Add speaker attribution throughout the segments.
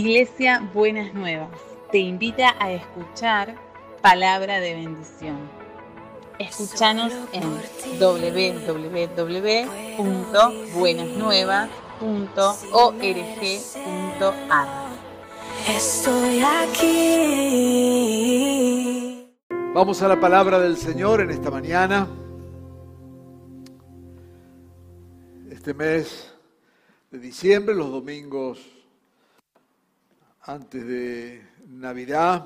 Speaker 1: Iglesia Buenas Nuevas te invita a escuchar palabra de bendición. Escúchanos en www.buenasnuevas.org.ar.
Speaker 2: Estoy aquí.
Speaker 3: Vamos a la palabra del Señor en esta mañana. Este mes de diciembre, los domingos antes de Navidad,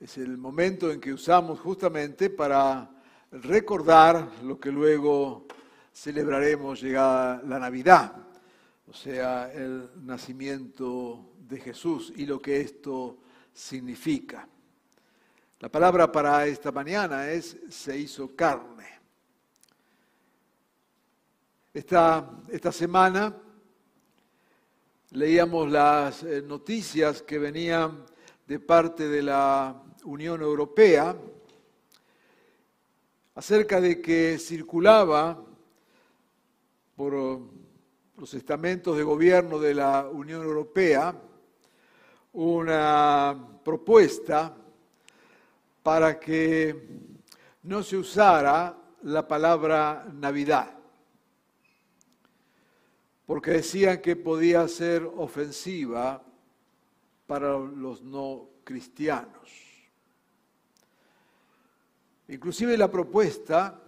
Speaker 3: es el momento en que usamos justamente para recordar lo que luego celebraremos llegada la Navidad, o sea, el nacimiento de Jesús y lo que esto significa. La palabra para esta mañana es se hizo carne. Esta, esta semana leíamos las eh, noticias que venían de parte de la Unión Europea acerca de que circulaba por los estamentos de gobierno de la Unión Europea una propuesta para que no se usara la palabra Navidad porque decían que podía ser ofensiva para los no cristianos. Inclusive la propuesta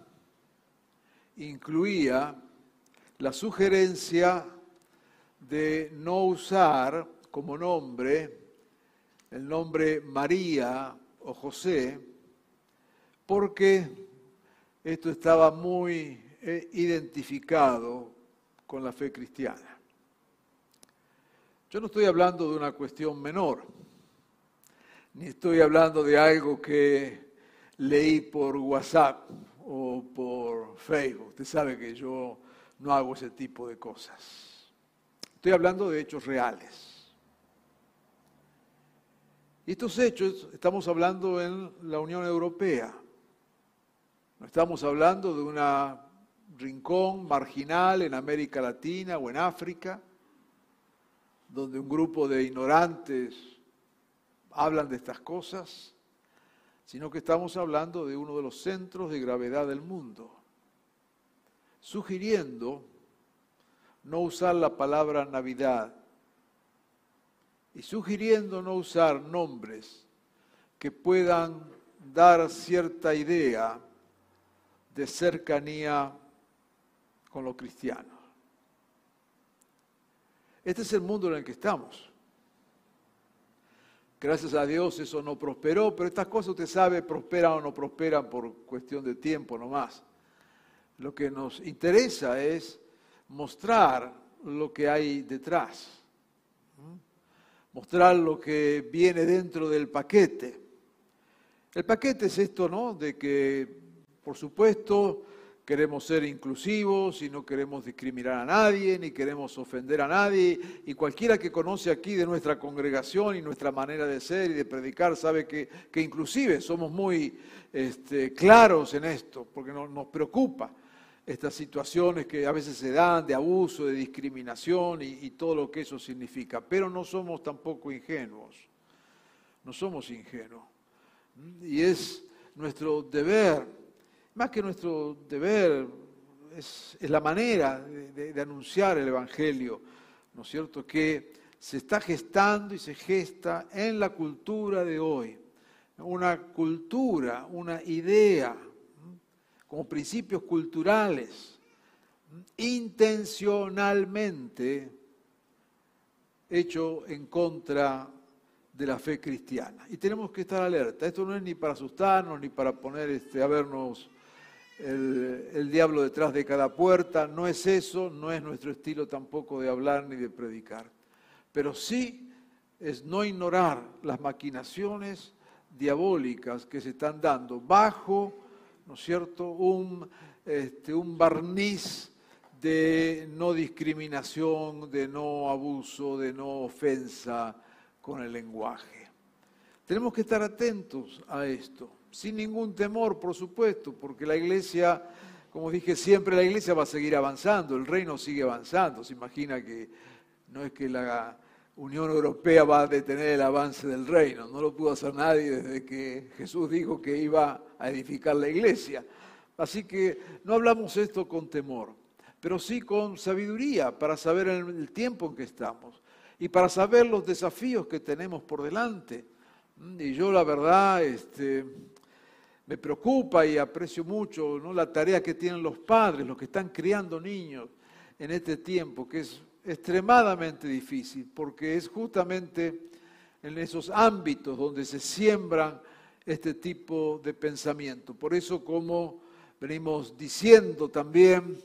Speaker 3: incluía la sugerencia de no usar como nombre el nombre María o José, porque esto estaba muy eh, identificado con la fe cristiana. Yo no estoy hablando de una cuestión menor, ni estoy hablando de algo que leí por WhatsApp o por Facebook. Usted sabe que yo no hago ese tipo de cosas. Estoy hablando de hechos reales. Y estos hechos estamos hablando en la Unión Europea. No estamos hablando de una rincón marginal en América Latina o en África, donde un grupo de ignorantes hablan de estas cosas, sino que estamos hablando de uno de los centros de gravedad del mundo, sugiriendo no usar la palabra Navidad y sugiriendo no usar nombres que puedan dar cierta idea de cercanía con los cristianos. Este es el mundo en el que estamos. Gracias a Dios eso no prosperó, pero estas cosas usted sabe prosperan o no prosperan por cuestión de tiempo nomás. Lo que nos interesa es mostrar lo que hay detrás, mostrar lo que viene dentro del paquete. El paquete es esto, ¿no? De que, por supuesto, queremos ser inclusivos y no queremos discriminar a nadie, ni queremos ofender a nadie. Y cualquiera que conoce aquí de nuestra congregación y nuestra manera de ser y de predicar sabe que, que inclusive somos muy este, claros en esto, porque nos preocupa estas situaciones que a veces se dan de abuso, de discriminación y, y todo lo que eso significa. Pero no somos tampoco ingenuos, no somos ingenuos. Y es nuestro deber más que nuestro deber, es, la manera de, anunciar el Evangelio, ¿no es cierto?, que se está gestando y se gesta en la cultura de hoy. Una cultura, una idea, como principios culturales, intencionalmente hecho en contra de la fe cristiana. Y tenemos que estar alerta. Esto no es ni para asustarnos, ni para poner este, a vernos el, diablo detrás de cada puerta. No es eso, no es nuestro estilo tampoco de hablar ni de predicar. Pero sí es no ignorar las maquinaciones diabólicas que se están dando bajo, ¿no es cierto?, un, este, un barniz de no discriminación, de no abuso, de no ofensa con el lenguaje. Tenemos que estar atentos a esto sin ningún temor, por supuesto, porque la iglesia, como dije siempre, la iglesia va a seguir avanzando, el reino sigue avanzando. Se imagina que no es que la Unión Europea va a detener el avance del reino. No lo pudo hacer nadie desde que Jesús dijo que iba a edificar la iglesia. Así que no hablamos esto con temor, pero sí con sabiduría para saber el tiempo en que estamos y para saber los desafíos que tenemos por delante. Y yo la verdad este, me preocupa y aprecio mucho ¿no? la tarea que tienen los padres, los que están criando niños en este tiempo, que es extremadamente difícil, porque es justamente en esos ámbitos donde se siembran este tipo de pensamiento. Por eso, como venimos diciendo también,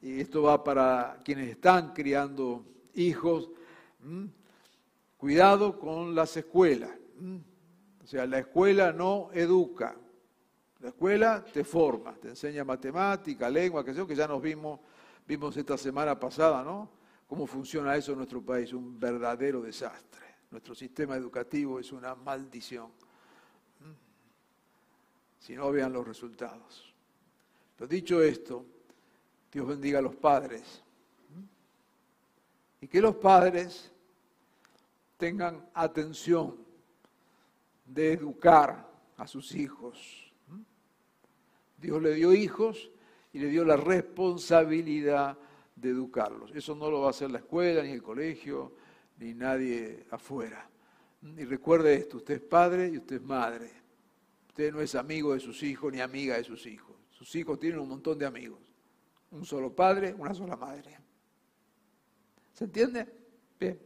Speaker 3: y esto va para quienes están criando hijos, cuidado con las escuelas. O sea, la escuela no educa, la escuela te forma, te enseña matemática, lengua, que que ya nos vimos, vimos esta semana pasada, ¿no? Cómo funciona eso en nuestro país, un verdadero desastre. Nuestro sistema educativo es una maldición. Si no vean los resultados. Pero dicho esto, Dios bendiga a los padres. Y que los padres tengan atención de educar a sus hijos Dios le dio hijos y le dio la responsabilidad de educarlos. Eso no lo va a hacer la escuela, ni el colegio, ni nadie afuera. Y recuerde esto, usted es padre y usted es madre. Usted no es amigo de sus hijos ni amiga de sus hijos. Sus hijos tienen un montón de amigos. Un solo padre, una sola madre. ¿Se entiende? Bien.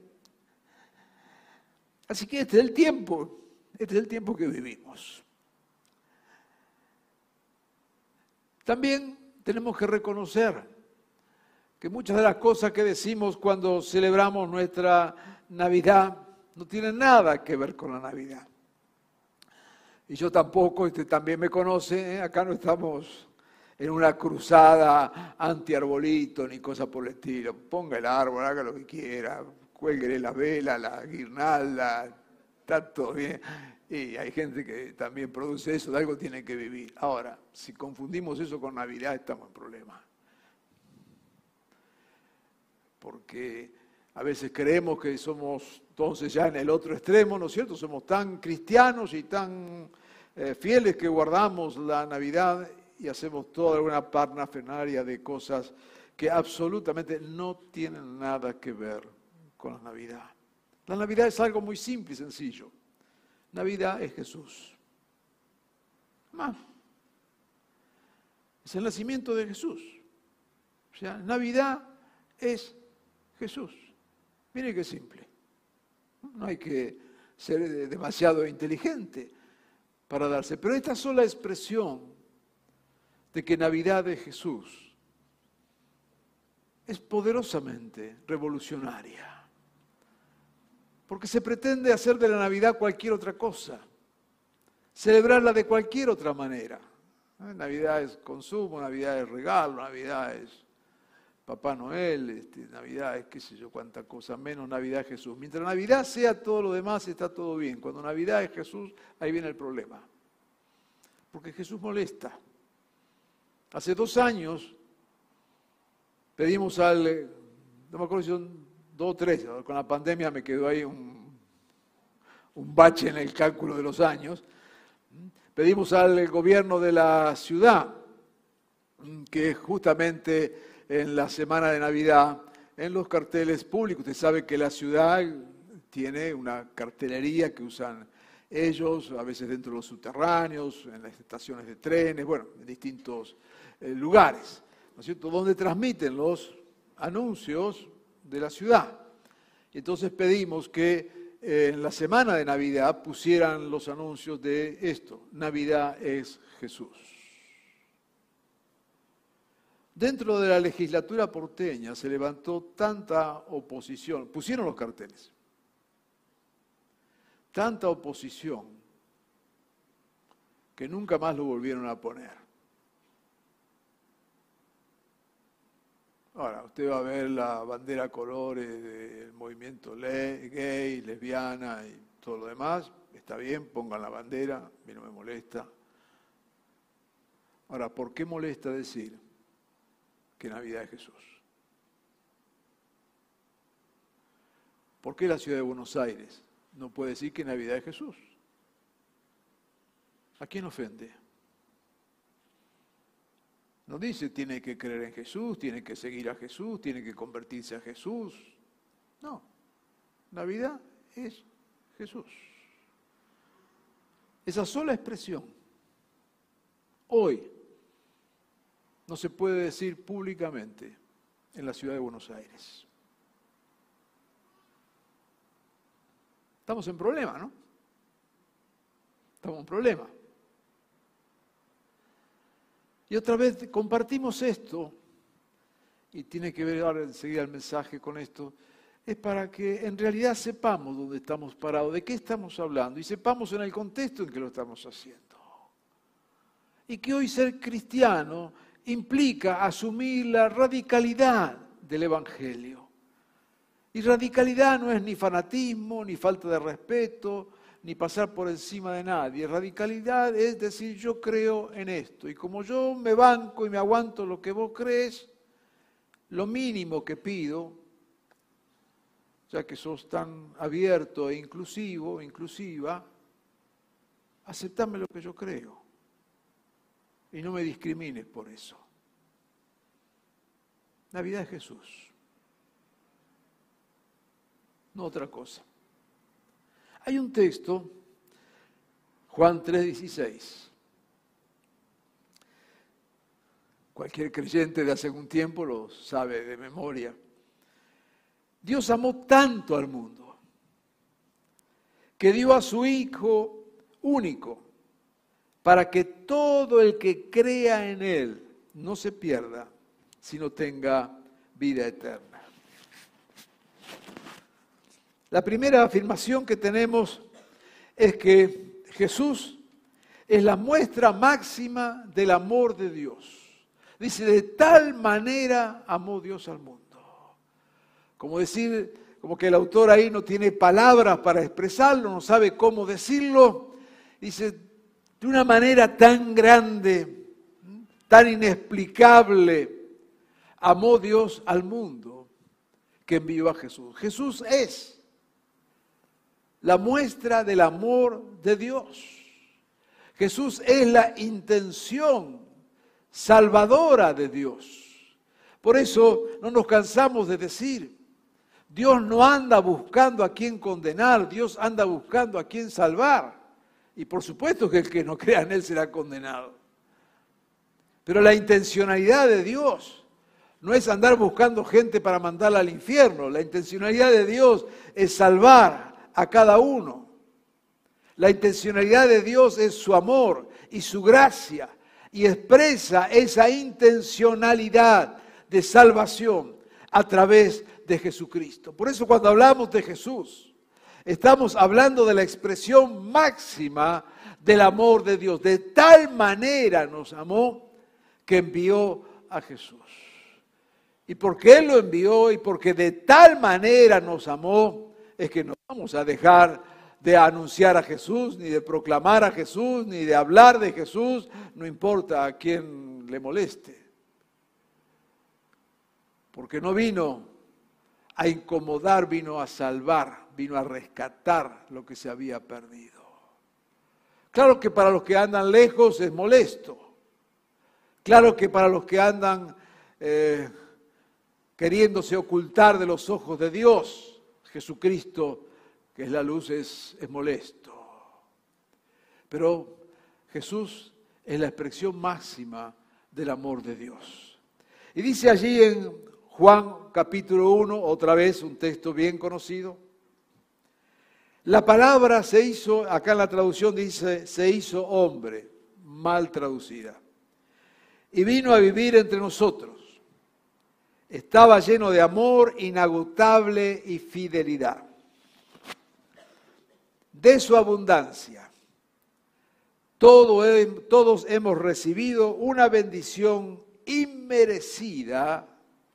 Speaker 3: Así que este es el tiempo, este es el tiempo que vivimos. También tenemos que reconocer que muchas de las cosas que decimos cuando celebramos nuestra Navidad no tienen nada que ver con la Navidad. Y yo tampoco, este también me conoce, ¿eh? acá no estamos en una cruzada anti-arbolito ni cosa por el estilo. Ponga el árbol, haga lo que quiera, cuélguele la vela, la guirnalda, está todo bien. Y hay gente que también produce eso, de algo tiene que vivir. Ahora, si confundimos eso con Navidad, estamos en problema. Porque a veces creemos que somos entonces ya en el otro extremo, ¿no es cierto? Somos tan cristianos y tan eh, fieles que guardamos la Navidad y hacemos toda una parnafernaria de cosas que absolutamente no tienen nada que ver con la Navidad. La Navidad es algo muy simple y sencillo. Navidad es Jesús. Más. Es el nacimiento de Jesús. O sea, Navidad es Jesús. Mire qué simple. No hay que ser demasiado inteligente para darse. Pero esta sola expresión de que Navidad es Jesús es poderosamente revolucionaria porque se pretende hacer de la Navidad cualquier otra cosa, celebrarla de cualquier otra manera. Navidad es consumo, Navidad es regalo, Navidad es Papá Noel, este, Navidad es qué sé yo cuánta cosa, menos Navidad es Jesús. Mientras Navidad sea todo lo demás, está todo bien. Cuando Navidad es Jesús, ahí viene el problema. Porque Jesús molesta. Hace dos años pedimos al, no me acuerdo si son dos o tres, con la pandemia me quedó ahí un, un bache en el cálculo de los años. Pedimos al gobierno de la ciudad que justamente en la semana de Navidad, en los carteles públicos, usted sabe que la ciudad tiene una cartelería que usan ellos, a veces dentro de los subterráneos, en las estaciones de trenes, bueno, en distintos eh, lugares, ¿no es cierto?, donde transmiten los anuncios de la ciudad. Entonces pedimos que eh, en la semana de Navidad pusieran los anuncios de esto, Navidad es Jesús. Dentro de la legislatura porteña se levantó tanta oposición, pusieron los carteles, tanta oposición que nunca más lo volvieron a poner. Ahora, usted va a ver la bandera colores del movimiento gay, lesbiana y todo lo demás. Está bien, pongan la bandera, a mí no me molesta. Ahora, ¿por qué molesta decir que Navidad es Jesús? ¿Por qué la ciudad de Buenos Aires no puede decir que Navidad es Jesús? ¿A quién ofende? No dice tiene que creer en Jesús, tiene que seguir a Jesús, tiene que convertirse a Jesús. No, Navidad es Jesús. Esa sola expresión, hoy, no se puede decir públicamente en la ciudad de Buenos Aires. Estamos en problema, ¿no? Estamos en problema. Y otra vez compartimos esto, y tiene que ver ahora enseguida el mensaje con esto, es para que en realidad sepamos dónde estamos parados, de qué estamos hablando, y sepamos en el contexto en que lo estamos haciendo. Y que hoy ser cristiano implica asumir la radicalidad del Evangelio. Y radicalidad no es ni fanatismo, ni falta de respeto, ni pasar por encima de nadie. Radicalidad es decir, yo creo en esto. Y como yo me banco y me aguanto lo que vos crees, lo mínimo que pido, ya que sos tan abierto e inclusivo, inclusiva, aceptame lo que yo creo. Y no me discrimines por eso. Navidad es Jesús. No otra cosa. Hay un texto, Juan 3:16. Cualquier creyente de hace algún tiempo lo sabe de memoria. Dios amó tanto al mundo que dio a su Hijo único para que todo el que crea en Él no se pierda, sino tenga vida eterna. La primera afirmación que tenemos es que Jesús es la muestra máxima del amor de Dios. Dice, de tal manera amó Dios al mundo. Como decir, como que el autor ahí no tiene palabras para expresarlo, no sabe cómo decirlo. Dice, de una manera tan grande, tan inexplicable, amó Dios al mundo que envió a Jesús. Jesús es la muestra del amor de Dios. Jesús es la intención salvadora de Dios. Por eso no nos cansamos de decir, Dios no anda buscando a quien condenar, Dios anda buscando a quien salvar. Y por supuesto que el que no crea en Él será condenado. Pero la intencionalidad de Dios no es andar buscando gente para mandarla al infierno. La intencionalidad de Dios es salvar a cada uno. La intencionalidad de Dios es su amor y su gracia y expresa esa intencionalidad de salvación a través de Jesucristo. Por eso cuando hablamos de Jesús, estamos hablando de la expresión máxima del amor de Dios. De tal manera nos amó que envió a Jesús. Y porque Él lo envió y porque de tal manera nos amó, es que no vamos a dejar de anunciar a Jesús, ni de proclamar a Jesús, ni de hablar de Jesús, no importa a quién le moleste. Porque no vino a incomodar, vino a salvar, vino a rescatar lo que se había perdido. Claro que para los que andan lejos es molesto. Claro que para los que andan eh, queriéndose ocultar de los ojos de Dios, Jesucristo, que es la luz, es, es molesto. Pero Jesús es la expresión máxima del amor de Dios. Y dice allí en Juan capítulo 1, otra vez un texto bien conocido, la palabra se hizo, acá en la traducción dice, se hizo hombre, mal traducida, y vino a vivir entre nosotros estaba lleno de amor inagotable y fidelidad. De su abundancia, todos hemos recibido una bendición inmerecida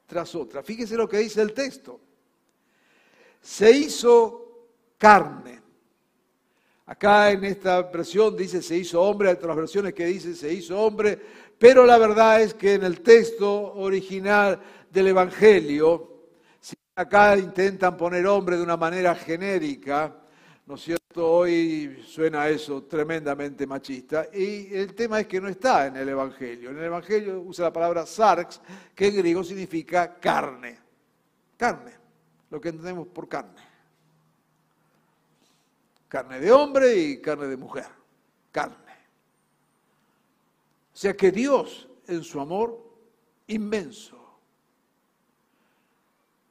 Speaker 3: tras otra. Fíjese lo que dice el texto. Se hizo carne. Acá en esta versión dice se hizo hombre, hay otras versiones que dicen se hizo hombre, pero la verdad es que en el texto original del Evangelio, si Acá intentan poner hombre de una manera genérica, ¿no es cierto? Hoy suena eso tremendamente machista. Y el tema es que no está en el Evangelio. En el Evangelio usa la palabra sarx, que en griego significa carne. Carne, lo que entendemos por carne. Carne de hombre y carne de mujer. Carne. O sea que Dios, en su amor inmenso,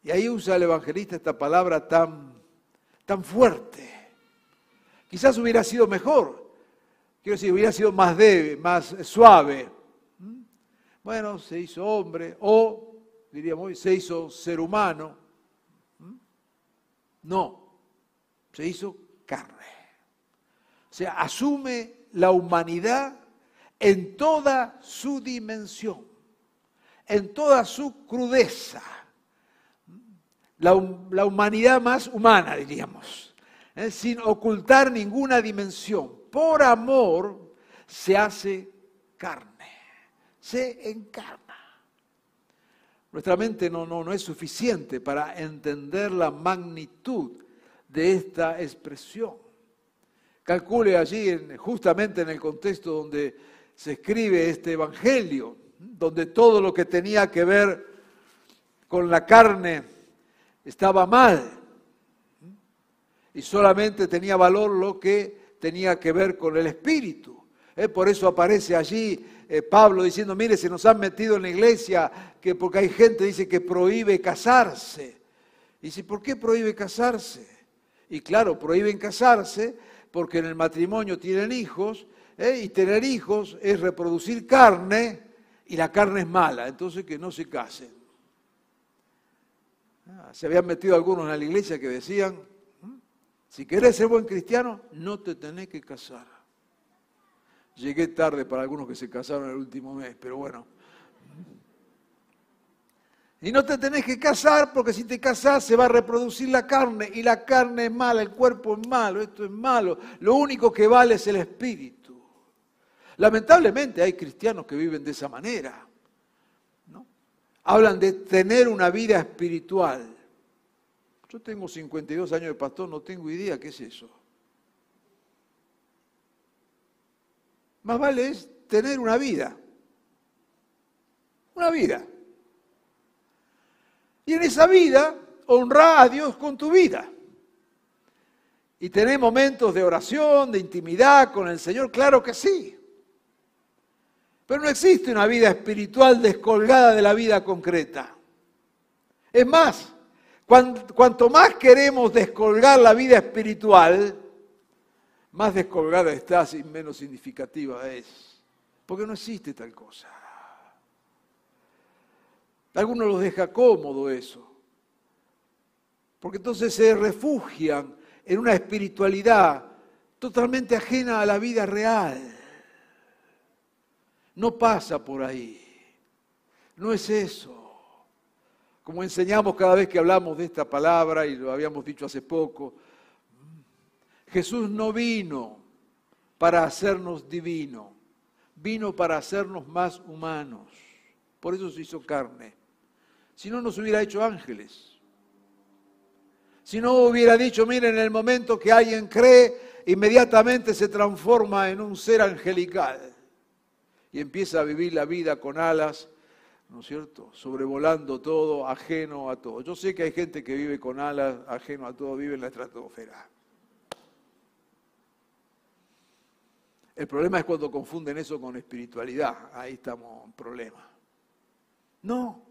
Speaker 3: y ahí usa el evangelista esta palabra tan, tan fuerte. Quizás hubiera sido mejor, quiero decir, hubiera sido más débil, más suave. ¿Mm? Bueno, se hizo hombre o, diríamos hoy, se hizo ser humano. ¿Mm? No, se hizo carne. O sea, asume la humanidad en toda su dimensión, en toda su crudeza la, humanidad más humana, diríamos, ¿eh? sin ocultar ninguna dimensión. Por amor se hace carne, se encarna. Nuestra mente no, no, no es suficiente para entender la magnitud de esta expresión. Calcule allí, justamente en el contexto donde se escribe este Evangelio, donde todo lo que tenía que ver con la carne estaba mal y solamente tenía valor lo que tenía que ver con el espíritu. Por eso aparece allí eh, Pablo diciendo, mire, se nos han metido en la iglesia que porque hay gente dice que prohíbe casarse. Y dice, ¿por qué prohíbe casarse? Y claro, prohíben casarse porque en el matrimonio tienen hijos eh, y tener hijos es reproducir carne y la carne es mala, entonces que no se casen. Ah, se habían metido algunos en la iglesia que decían, mm, si querés ser buen cristiano, no te tenés que casar. Llegué tarde para algunos que se casaron el último mes, pero bueno. Y no te tenés que casar porque si te casás se va a reproducir la carne y la carne es mala, el cuerpo es malo, esto es malo. Lo único que vale es el espíritu. Lamentablemente hay cristianos que viven de esa manera hablan de tener una vida espiritual. Yo tengo 52 años de pastor, no tengo idea qué es eso. Más vale es tener una vida. Una vida. Y en esa vida honra a Dios con tu vida. Y tener momentos de oración, de intimidad con el Señor, claro que sí. Pero no existe una vida espiritual descolgada de la vida concreta. Es más, cuanto más queremos descolgar la vida espiritual, más descolgada está y menos significativa es. Porque no existe tal cosa. algunos los deja cómodo eso. Porque entonces se refugian en una espiritualidad totalmente ajena a la vida real. No pasa por ahí. No es eso. Como enseñamos cada vez que hablamos de esta palabra, y lo habíamos dicho hace poco, Jesús no vino para hacernos divino, vino para hacernos más humanos. Por eso se hizo carne. Si no, nos hubiera hecho ángeles. Si no hubiera dicho, miren, en el momento que alguien cree, inmediatamente se transforma en un ser angelical y empieza a vivir la vida con alas, ¿no es cierto? Sobrevolando todo, ajeno a todo. Yo sé que hay gente que vive con alas, ajeno a todo, vive en la estratosfera. El problema es cuando confunden eso con espiritualidad. Ahí estamos en problema. No.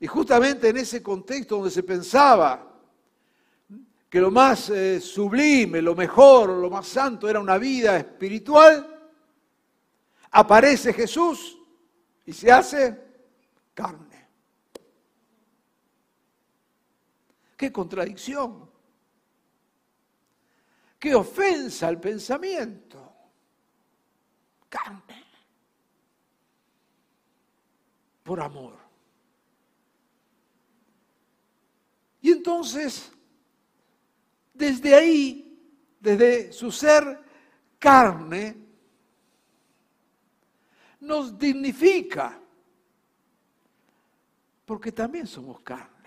Speaker 3: Y justamente en ese contexto donde se pensaba que lo más eh, sublime, lo mejor, lo más santo era una vida espiritual, aparece Jesús y se hace carne. Qué contradicción. Qué ofensa al pensamiento. Carne. Por amor. Y entonces, desde ahí, desde su ser carne, nos dignifica, porque también somos carne.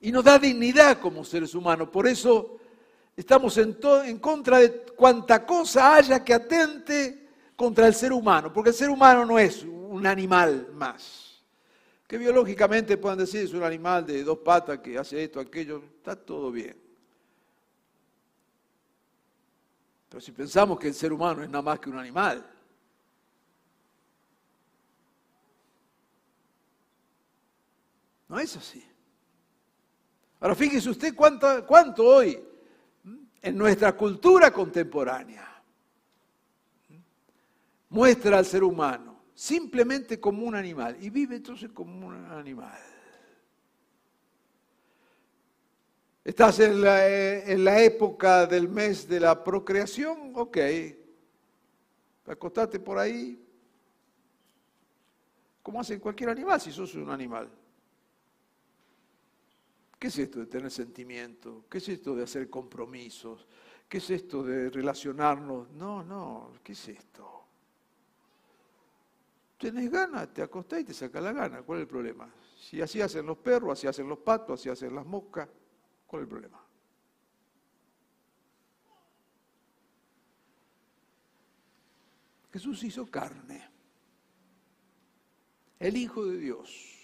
Speaker 3: y nos da dignidad como seres humanos. Por eso estamos en, en contra de cuanta cosa haya que atente contra el ser humano, porque el ser humano no es un animal más. Que biológicamente puedan decir es un animal de dos patas que hace esto, aquello, está todo bien. Pero si pensamos que el ser humano es nada más que un animal, no es así. Ahora fíjese usted cuánto, cuánto hoy en nuestra cultura contemporánea muestra al ser humano simplemente como un animal y vive entonces como un animal. ¿Estás en la, en la época del mes de la procreación? Ok. Acostate por ahí. Como hace cualquier animal si sos un animal. ¿Qué es esto de tener sentimiento? ¿Qué es esto de hacer compromisos? ¿Qué es esto de relacionarnos? No, no, ¿qué es esto? Tienes ganas, te acostás y te saca la gana. ¿Cuál es el problema? Si así hacen los perros, así hacen los patos, así hacen las moscas, ¿cuál es el problema? Jesús hizo carne, el Hijo de Dios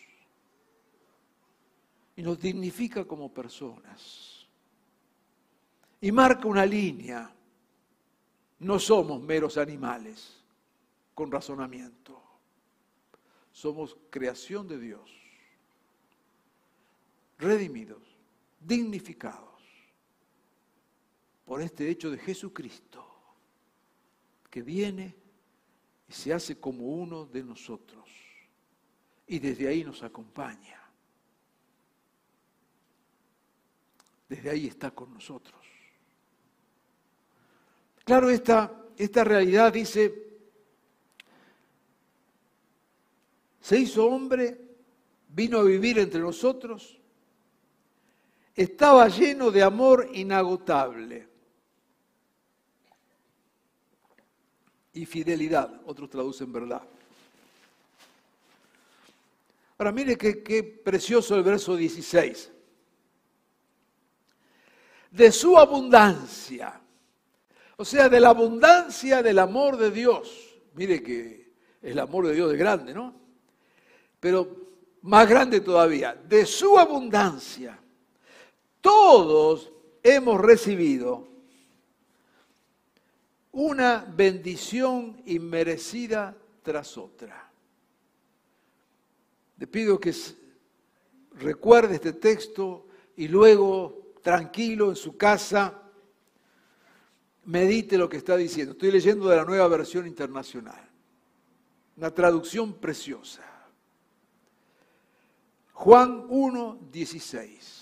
Speaker 3: y nos dignifica como personas. Y marca una línea. No somos meros animales con razonamiento. Somos creación de Dios, redimidos, dignificados por este hecho de Jesucristo, que viene y se hace como uno de nosotros y desde ahí nos acompaña. desde ahí está con nosotros. Claro, esta, esta realidad dice, se hizo hombre, vino a vivir entre nosotros, estaba lleno de amor inagotable y fidelidad, otros traducen verdad. Ahora mire qué, precioso el verso 16 de su abundancia. O sea, de la abundancia del amor de Dios. Mire que el amor de Dios es grande, ¿no? Pero más grande todavía, de su abundancia. Todos hemos recibido una bendición inmerecida tras otra. Le pido que recuerde este texto y luego tranquilo en su casa, medite lo que está diciendo. Estoy leyendo de la nueva versión internacional, una traducción preciosa. Juan 1, 16.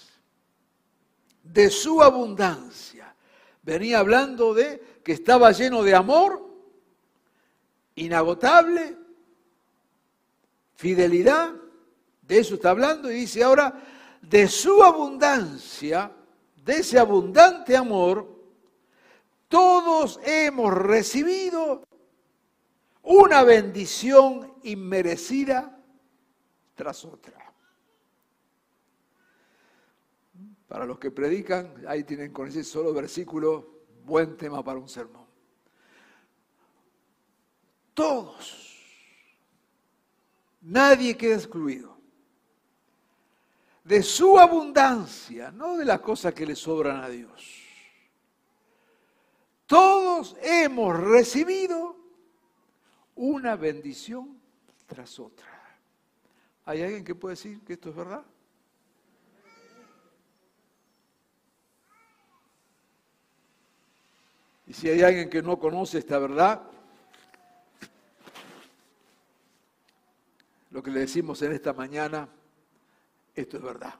Speaker 3: De su abundancia. Venía hablando de que estaba lleno de amor, inagotable, fidelidad, de eso está hablando, y dice ahora, de su abundancia de ese abundante amor, todos hemos recibido una bendición inmerecida tras otra. Para los que predican, ahí tienen con ese solo versículo buen tema para un sermón. Todos, nadie queda excluido de su abundancia, no de las cosas que le sobran a Dios. Todos hemos recibido una bendición tras otra. ¿Hay alguien que puede decir que esto es verdad? Y si hay alguien que no conoce esta verdad, lo que le decimos en esta mañana, esto es verdad.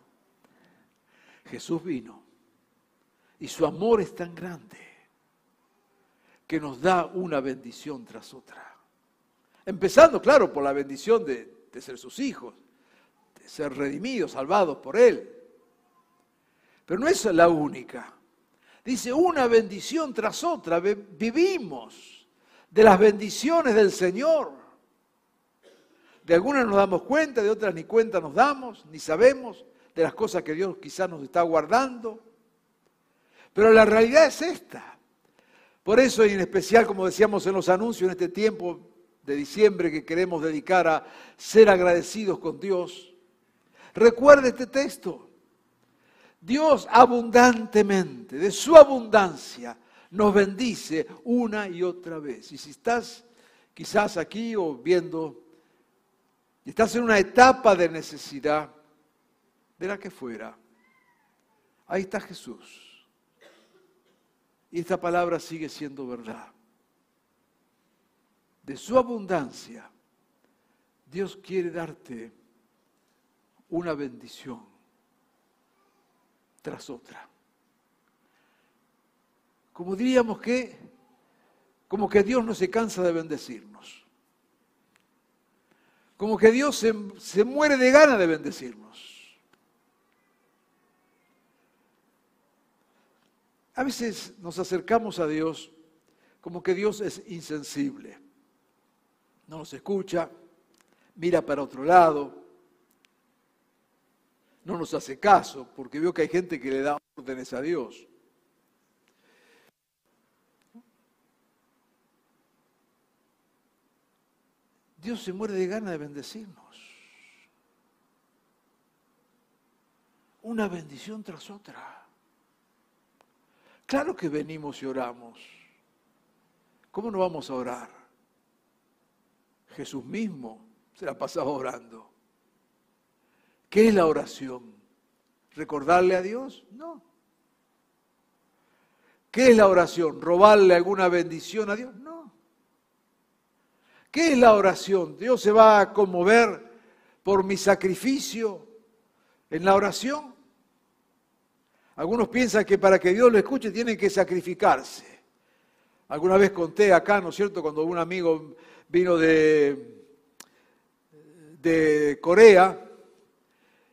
Speaker 3: Jesús vino y su amor es tan grande que nos da una bendición tras otra. Empezando, claro, por la bendición de, de ser sus hijos, de ser redimidos, salvados por Él. Pero no es la única. Dice, una bendición tras otra. Vivimos de las bendiciones del Señor. De algunas nos damos cuenta, de otras ni cuenta nos damos, ni sabemos, de las cosas que Dios quizás nos está guardando. Pero la realidad es esta. Por eso, y en especial, como decíamos en los anuncios, en este tiempo de diciembre que queremos dedicar a ser agradecidos con Dios, recuerde este texto. Dios abundantemente, de su abundancia, nos bendice una y otra vez. Y si estás quizás aquí o viendo, y estás en una etapa de necesidad, de la que fuera, ahí está Jesús. Y esta palabra sigue siendo verdad. De su abundancia, Dios quiere darte una bendición tras otra. Como diríamos que, como que Dios no se cansa de bendecirnos. Como que Dios se, se muere de gana de bendecirnos. A veces nos acercamos a Dios como que Dios es insensible. No nos escucha, mira para otro lado, no nos hace caso, porque veo que hay gente que le da órdenes a Dios. Dios se muere de gana de bendecirnos. Una bendición tras otra. Claro que venimos y oramos. ¿Cómo no vamos a orar? Jesús mismo se la pasaba orando. ¿Qué es la oración? ¿Recordarle a Dios? No. ¿Qué es la oración? ¿Robarle alguna bendición a Dios? No. ¿Qué es la oración? ¿Dios se va a conmover por mi sacrificio en la oración? Algunos piensan que para que Dios lo escuche tienen que sacrificarse. Alguna vez conté acá, ¿no es cierto?, cuando un amigo vino de, de Corea,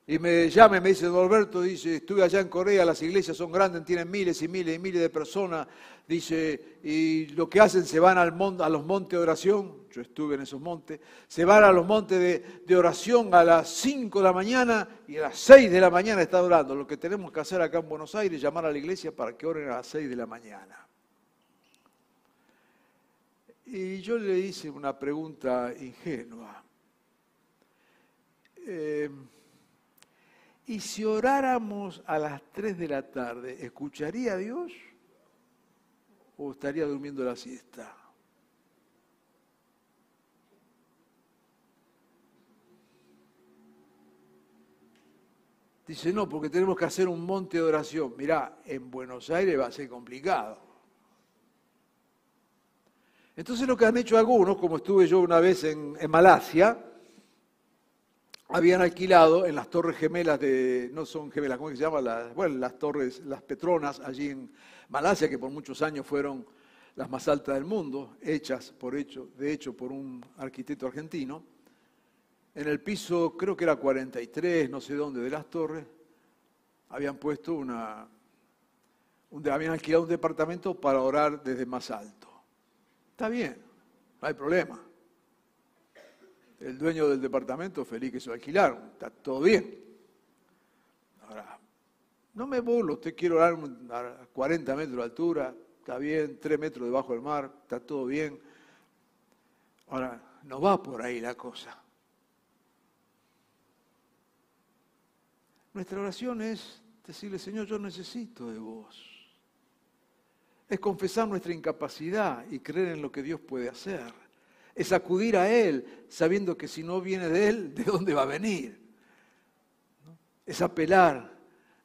Speaker 3: y me llama y me dice, Alberto, dice, estuve allá en Corea, las iglesias son grandes, tienen miles y miles y miles de personas, dice, y lo que hacen, se van al a los montes de oración, yo estuve en esos montes, se van a los montes de, de oración a las 5 de la mañana y a las 6 de la mañana está orando. Lo que tenemos que hacer acá en Buenos Aires es llamar a la iglesia para que oren a las 6 de la mañana. Y yo le hice una pregunta ingenua. Eh, y si oráramos a las 3 de la tarde, ¿escucharía Dios o estaría durmiendo la siesta? Dice, no, porque tenemos que hacer un monte de oración. Mirá, en Buenos Aires va a ser complicado. Entonces lo que han hecho algunos, como estuve yo una vez en Malasia, habían alquilado en las torres gemelas de, no son gemelas, ¿cómo se llama? Las, bueno, las torres, las Petronas, allí en Malasia, que por muchos años fueron las más altas del mundo, hechas por hecho, de hecho por un arquitecto argentino. En el piso, creo que era 43, no sé dónde, de las torres, habían puesto una, habían alquilado un departamento para orar desde más alto. Está bien, no hay problema el dueño del departamento feliz que se lo alquilaron, está todo bien. Ahora, no me burlo, usted quiere orar a 40 metros de altura, está bien, 3 metros debajo del mar, está todo bien. Ahora, no va por ahí la cosa. Nuestra oración es decirle, Señor, yo necesito de vos. Es confesar nuestra incapacidad y creer en lo que Dios puede hacer es acudir a Él, sabiendo que si no viene de Él, ¿de dónde va a venir? Es apelar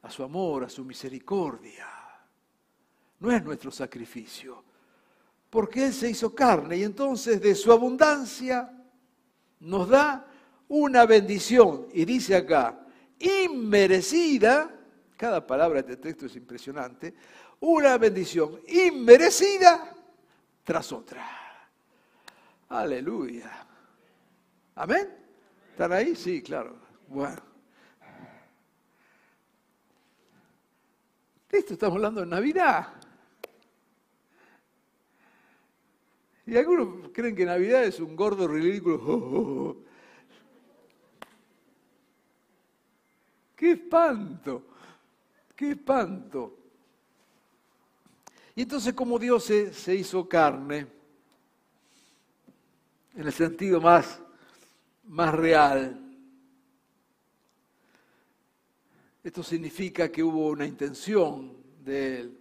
Speaker 3: a su amor, a su misericordia. No es nuestro sacrificio, porque Él se hizo carne y entonces de su abundancia nos da una bendición. Y dice acá, inmerecida, cada palabra de este texto es impresionante, una bendición inmerecida tras otra. Aleluya. Amén. ¿Están ahí? Sí, claro. Bueno. Esto estamos hablando de Navidad. Y algunos creen que Navidad es un gordo ridículo. ¡Qué espanto! ¡Qué espanto! Y entonces como Dios se, se hizo carne, en el sentido más, más real, esto significa que hubo una intención de Él.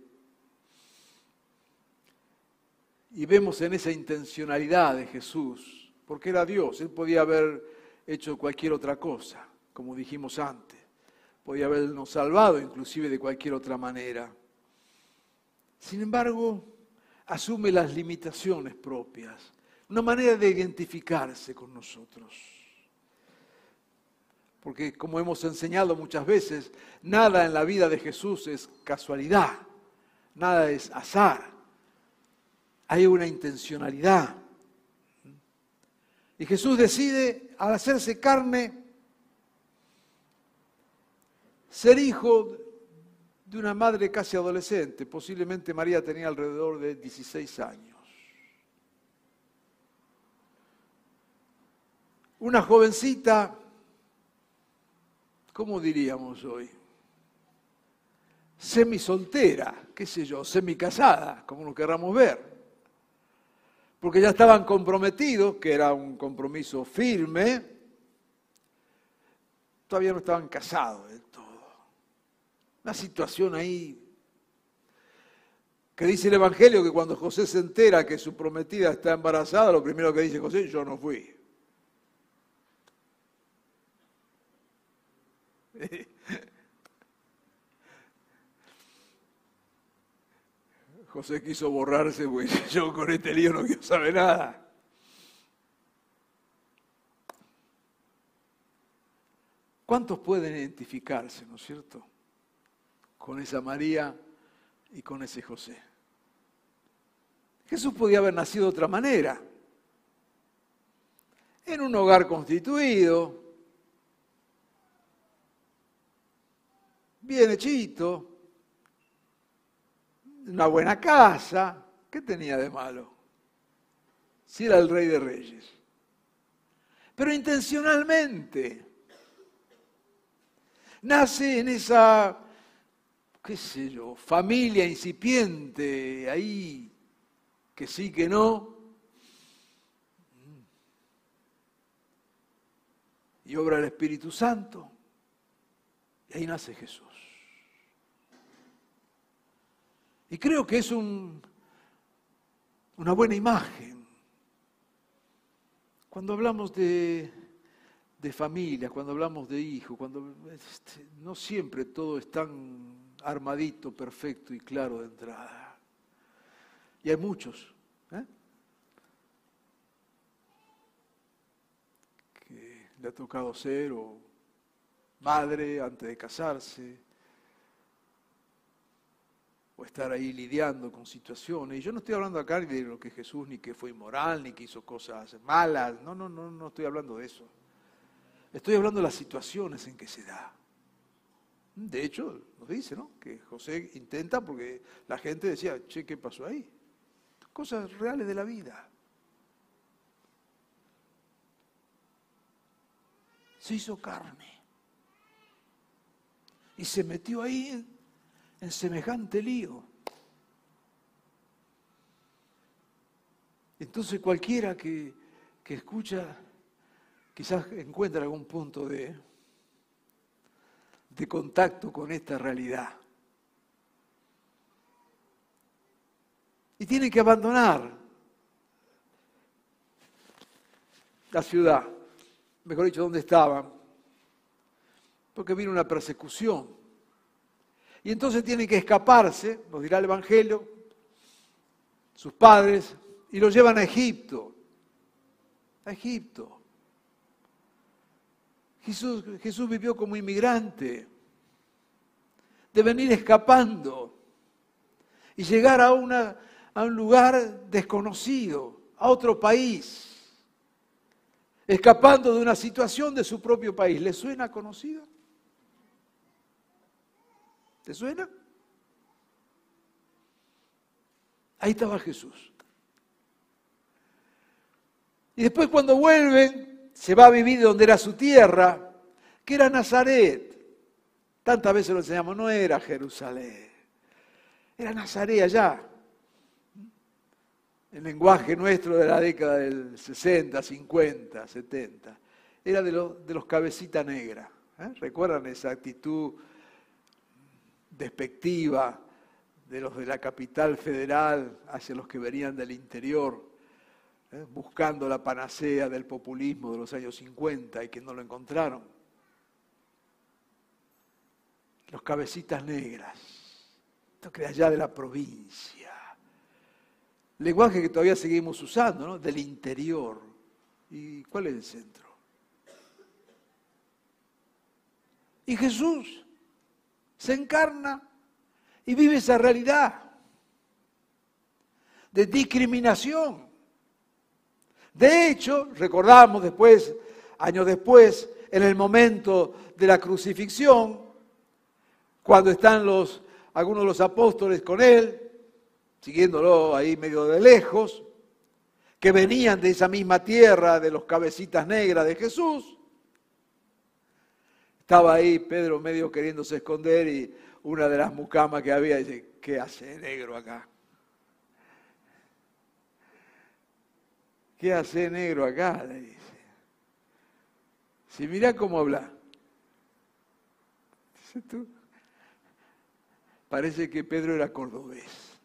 Speaker 3: Y vemos en esa intencionalidad de Jesús, porque era Dios, Él podía haber hecho cualquier otra cosa, como dijimos antes, podía habernos salvado inclusive de cualquier otra manera. Sin embargo, asume las limitaciones propias, una manera de identificarse con nosotros. Porque como hemos enseñado muchas veces, nada en la vida de Jesús es casualidad, nada es azar hay una intencionalidad. Y Jesús decide, al hacerse carne, ser hijo de una madre casi adolescente. Posiblemente María tenía alrededor de 16 años. Una jovencita, ¿cómo diríamos hoy? Semi-soltera, qué sé yo, semi-casada, como lo querramos ver porque ya estaban comprometidos, que era un compromiso firme, todavía no estaban casados del todo. Una situación ahí que dice el Evangelio que cuando José se entera que su prometida está embarazada, lo primero que dice José, yo no fui. José quiso borrarse, pues yo con este lío no quiero saber nada. ¿Cuántos pueden identificarse, no es cierto? Con esa María y con ese José. Jesús podía haber nacido de otra manera. En un hogar constituido, bien hechito, una buena casa, ¿qué tenía de malo? Si era el rey de reyes. Pero intencionalmente nace en esa, qué sé yo, familia incipiente, ahí, que sí, que no. Y obra el Espíritu Santo. Y ahí nace Jesús. Y creo que es un, una buena imagen. Cuando hablamos de, de familia, cuando hablamos de hijos, cuando este, no siempre todo es tan armadito, perfecto y claro de entrada. Y hay muchos ¿eh? que le ha tocado ser o madre antes de casarse, estar ahí lidiando con situaciones. Y yo no estoy hablando acá de lo que Jesús ni que fue inmoral, ni que hizo cosas malas. No, no, no, no estoy hablando de eso. Estoy hablando de las situaciones en que se da. De hecho, nos dice, ¿no? Que José intenta porque la gente decía, che, ¿qué pasó ahí? Cosas reales de la vida. Se hizo carne. Y se metió ahí en semejante lío. Entonces cualquiera que, que escucha quizás encuentra algún punto de, de contacto con esta realidad. Y tiene que abandonar la ciudad, mejor dicho, donde estaban, porque vino una persecución. Y entonces tienen que escaparse, nos dirá el Evangelio, sus padres, y los llevan a Egipto. A Egipto. Jesús, vivió como inmigrante, de venir escapando y llegar a, una, a un lugar desconocido, a otro país, escapando de una situación de su propio país. ¿Le suena conocido? ¿Te suena? Ahí estaba Jesús. Y después cuando vuelven, se va a vivir donde era su tierra, que era Nazaret. Tantas veces lo enseñamos, no era Jerusalén, era Nazaret allá. El lenguaje nuestro de la década del 60, 50, 70, era de, los, de los cabecita negra. ¿eh? ¿Recuerdan esa actitud despectiva de los de la capital federal hacia los que venían del interior, ¿eh? buscando la panacea del populismo de los años 50 y que no lo encontraron? Los cabecitas negras, esto que de allá de la provincia lenguaje que todavía seguimos usando, ¿no? Del interior. ¿Y cuál es el centro? Y Jesús se encarna y vive esa realidad de discriminación. De hecho, recordamos después, años después, en el momento de la crucifixión, cuando están los, algunos de los apóstoles con él, siguiéndolo ahí medio de lejos, que venían de esa misma tierra de los cabecitas negras de Jesús. Estaba ahí Pedro medio queriéndose esconder y una de las mucamas que había dice, ¿qué hace negro acá? ¿Qué hace negro acá? Le dice. Si mira cómo habla. tú. Parece que Pedro era cordobés.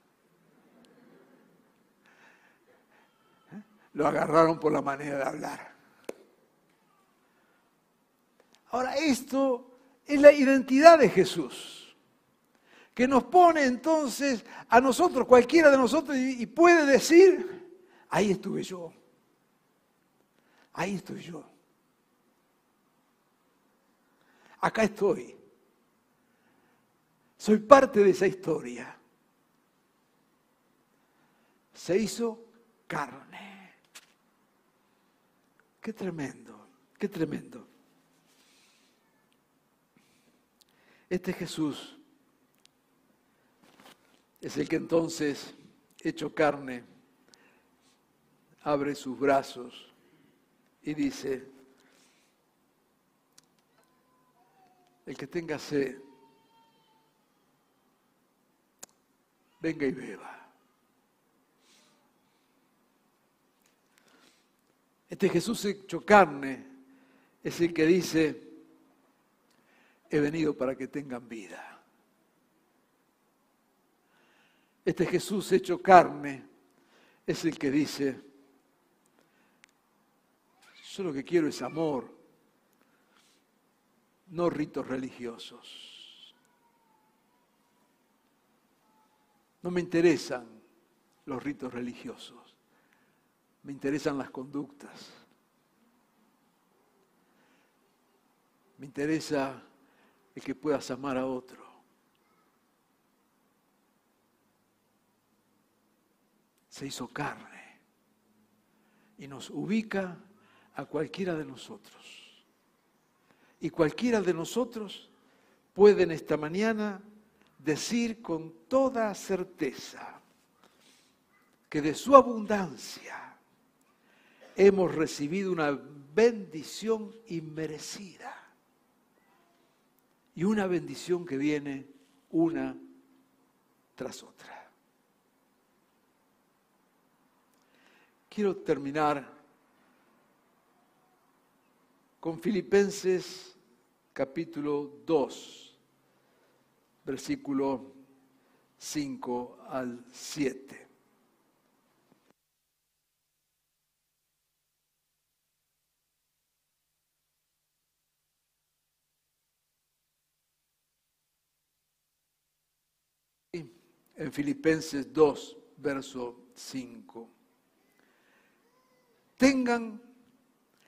Speaker 3: lo agarraron por la manera de hablar. Ahora, esto es la identidad de Jesús, que nos pone entonces a nosotros, cualquiera de nosotros, y puede decir, ahí estuve yo, ahí estoy yo, acá estoy, soy parte de esa historia. Se hizo carne. Qué tremendo, qué tremendo. Este Jesús es el que entonces, hecho carne, abre sus brazos y dice, el que tenga sed, venga y beba. Este Jesús hecho carne es el que dice, he venido para que tengan vida. Este Jesús hecho carne es el que dice, yo lo que quiero es amor, no ritos religiosos. No me interesan los ritos religiosos me interesan las conductas. Me interesa el que puedas amar a otro. Se hizo carne y nos ubica a cualquiera de nosotros. Y cualquiera de nosotros puede en esta mañana decir con toda certeza que de su abundancia hemos recibido una bendición inmerecida. Y una bendición que viene una tras otra. Quiero terminar con Filipenses capítulo 2, versículo 5 al 7. En Filipenses 2, verso 5. Tengan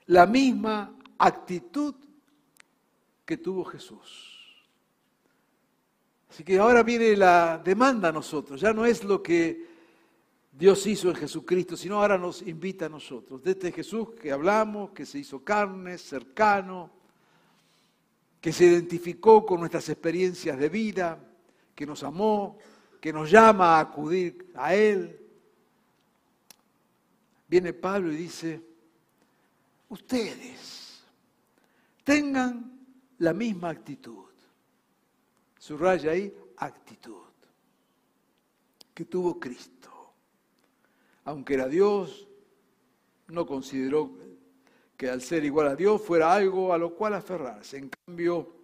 Speaker 3: la misma actitud que tuvo Jesús. Así que ahora viene la demanda a nosotros, ya no es lo que Dios hizo en Jesucristo, sino ahora nos invita a nosotros. De este Jesús que hablamos, que se hizo carne, cercano, que se identificó con nuestras experiencias de vida, que nos amó, que nos llama a acudir a Él. Viene Pablo y dice, ustedes tengan la misma actitud. Subraya ahí actitud que tuvo Cristo. Aunque era Dios, no consideró que al ser igual a Dios fuera algo a lo cual aferrarse. En cambio,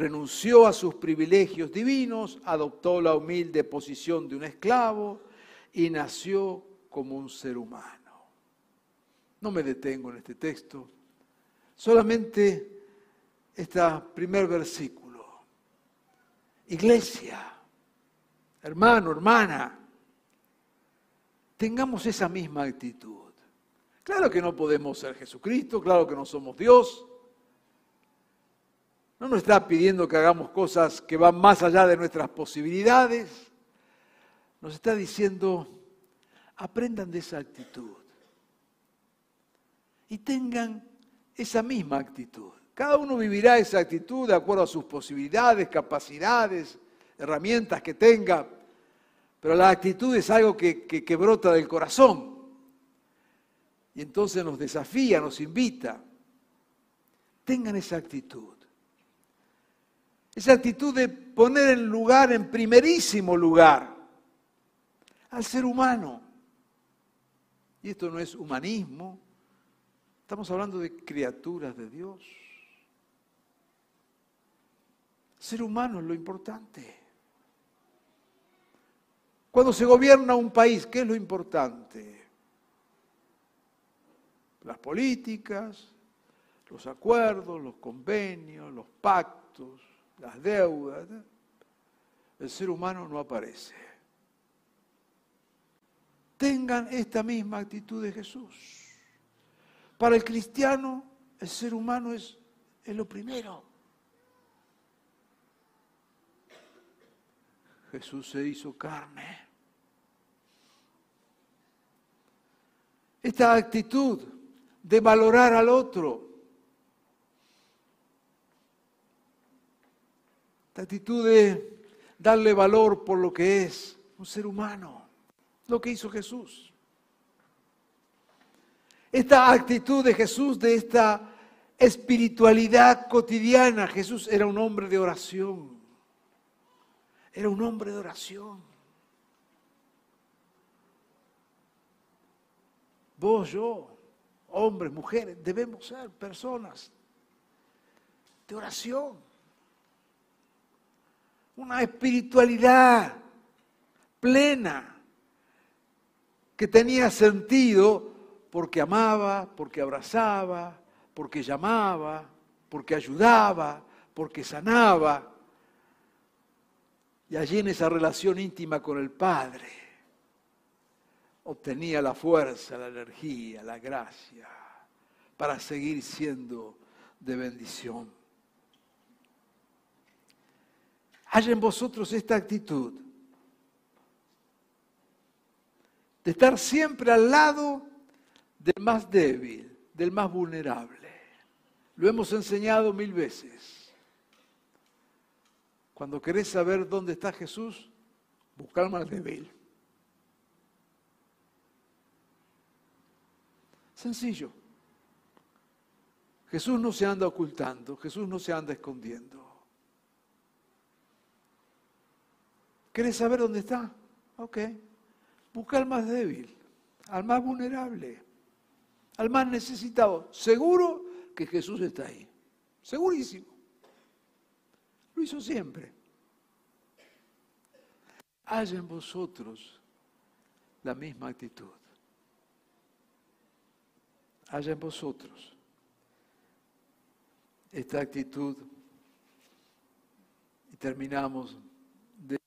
Speaker 3: renunció a sus privilegios divinos, adoptó la humilde posición de un esclavo y nació como un ser humano. No me detengo en este texto, solamente este primer versículo. Iglesia, hermano, hermana, tengamos esa misma actitud. Claro que no podemos ser Jesucristo, claro que no somos Dios. No nos está pidiendo que hagamos cosas que van más allá de nuestras posibilidades. Nos está diciendo, aprendan de esa actitud y tengan esa misma actitud. Cada uno vivirá esa actitud de acuerdo a sus posibilidades, capacidades, herramientas que tenga, pero la actitud es algo que, brota del corazón. Y entonces nos desafía, nos invita. Tengan esa actitud. Esa actitud de poner en lugar, en primerísimo lugar, al ser humano. Y esto no es humanismo, estamos hablando de criaturas de Dios. Ser humano es lo importante. Cuando se gobierna un país, ¿qué es lo importante? Las políticas, los acuerdos, los convenios, los pactos, las deudas. El ser humano no aparece. Tengan esta misma actitud de Jesús. Para el cristiano, el ser humano es, es lo primero. Jesús se hizo carne. Esta actitud de valorar al otro, esta actitud de darle valor por lo que es un ser humano, lo que hizo Jesús. Esta actitud de Jesús, de esta espiritualidad cotidiana, Jesús era un hombre de oración. Era un hombre de oración. Vos, yo, hombres, mujeres, debemos ser personas de oración. Una espiritualidad plena que tenía sentido porque amaba, porque abrazaba, porque llamaba, porque ayudaba, porque sanaba. Y allí en esa relación íntima con el Padre obtenía la fuerza, la energía, la gracia para seguir siendo de bendición. Hay en vosotros esta actitud de estar siempre al lado del más débil, del más vulnerable. Lo hemos enseñado mil veces. Cuando querés saber dónde está Jesús, buscar al más débil. Sencillo. Jesús no se anda ocultando, Jesús no se anda escondiendo. ¿Querés saber dónde está? Ok. Busca al más débil, al más vulnerable, al más necesitado. Seguro que Jesús está ahí. Segurísimo. Lo hizo siempre. Haya en vosotros la misma actitud. Haya en vosotros esta actitud y terminamos de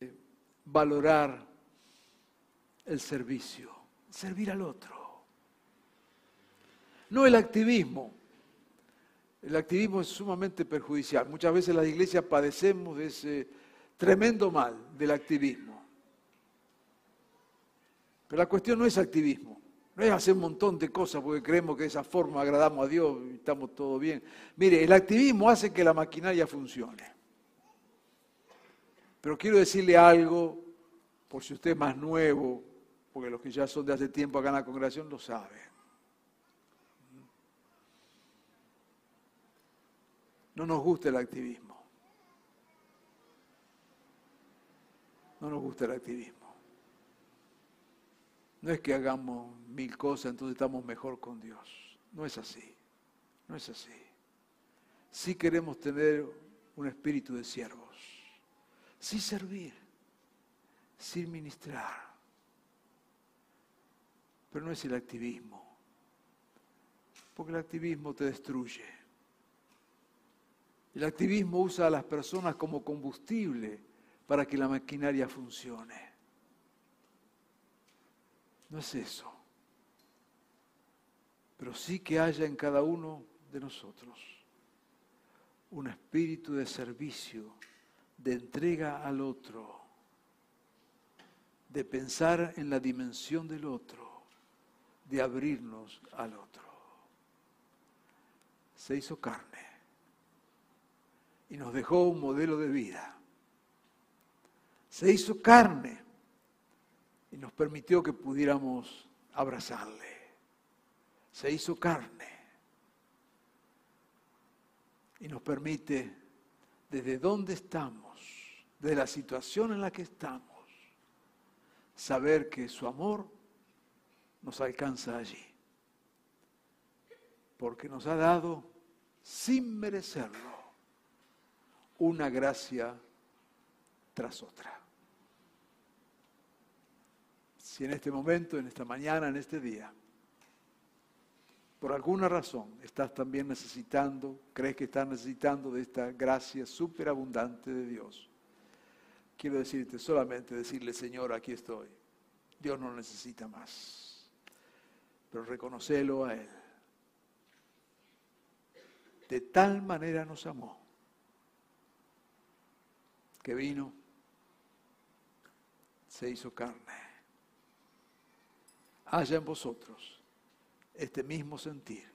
Speaker 3: valorar el servicio, servir al otro. No el activismo, el activismo es sumamente perjudicial. Muchas veces las iglesias padecemos de ese tremendo mal del activismo. Pero la cuestión no es activismo, no es hacer un montón de cosas porque creemos que de esa forma agradamos a Dios y estamos todo bien. Mire, el activismo hace que la maquinaria funcione. Pero quiero decirle algo, por si usted es más nuevo, porque los que ya son de hace tiempo acá en la congregación lo saben. No nos gusta el activismo. No nos gusta el activismo. No es que hagamos mil cosas, entonces estamos mejor con Dios. No es así. No es así. Sí queremos tener un espíritu de siervos. Sí servir. Sí ministrar. Pero no es el activismo. Porque el activismo te destruye. El activismo usa a las personas como combustible para que la maquinaria funcione. No es eso. Pero sí que haya en cada uno de nosotros un espíritu de servicio, de entrega al otro, de pensar en la dimensión del otro, de abrirnos al otro. Se hizo carne y nos dejó un modelo de vida. Se hizo carne y nos permitió que pudiéramos abrazarle. Se hizo carne y nos permite, desde donde estamos, de la situación en la que estamos, saber que su amor nos alcanza allí. Porque nos ha dado, sin merecerlo, una gracia tras otra. Si en este momento, en esta mañana, en este día, por alguna razón estás también necesitando, crees que estás necesitando de esta gracia superabundante de Dios, quiero decirte solamente decirle, Señor, aquí estoy. Dios no necesita más, pero reconocelo a Él. De tal manera nos amó que vino, se hizo carne. Haya en vosotros este mismo sentir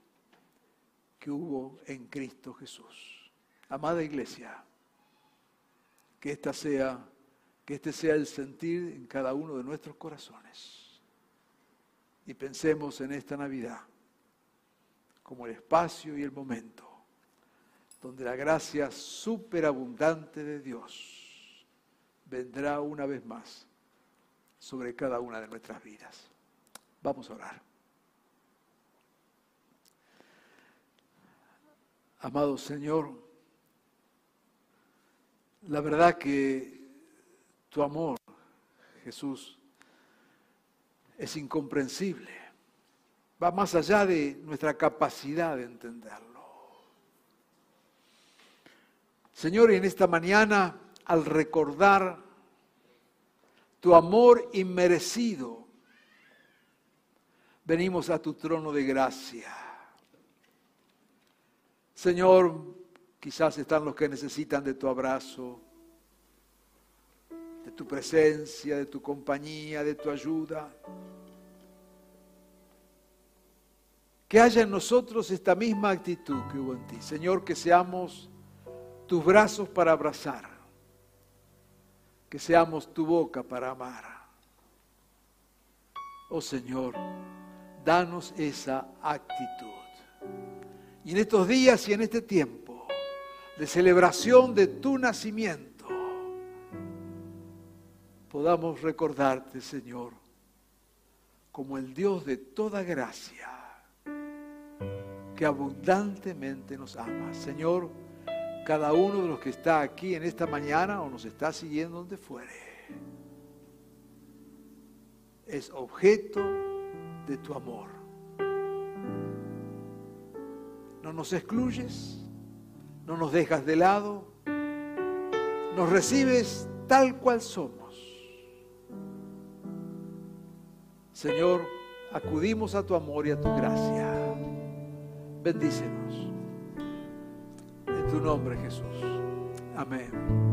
Speaker 3: que hubo en Cristo Jesús. Amada iglesia, que esta sea que este sea el sentir en cada uno de nuestros corazones. Y pensemos en esta Navidad como el espacio y el momento donde la gracia superabundante de Dios vendrá una vez más sobre cada una de nuestras vidas. Vamos a orar. Amado Señor, la verdad que tu amor, Jesús, es incomprensible. Va más allá de nuestra capacidad de entenderlo. Señor, en esta mañana al recordar tu amor inmerecido, venimos a tu trono de gracia. Señor, quizás están los que necesitan de tu abrazo, de tu presencia, de tu compañía, de tu ayuda. Que haya en nosotros esta misma actitud que hubo en ti. Señor, que seamos tus brazos para abrazar que seamos tu boca para amar. Oh Señor, danos esa actitud. Y en estos días y en este tiempo de celebración de tu nacimiento, podamos recordarte, Señor, como el Dios de toda gracia, que abundantemente nos ama. Señor, cada uno de los que está aquí en esta mañana o nos está siguiendo donde fuere. Es objeto de tu amor. No nos excluyes, no nos dejas de lado, nos recibes tal cual somos. Señor, acudimos a tu amor y a tu gracia. Bendícenos tu nombre, Jesús. Amén.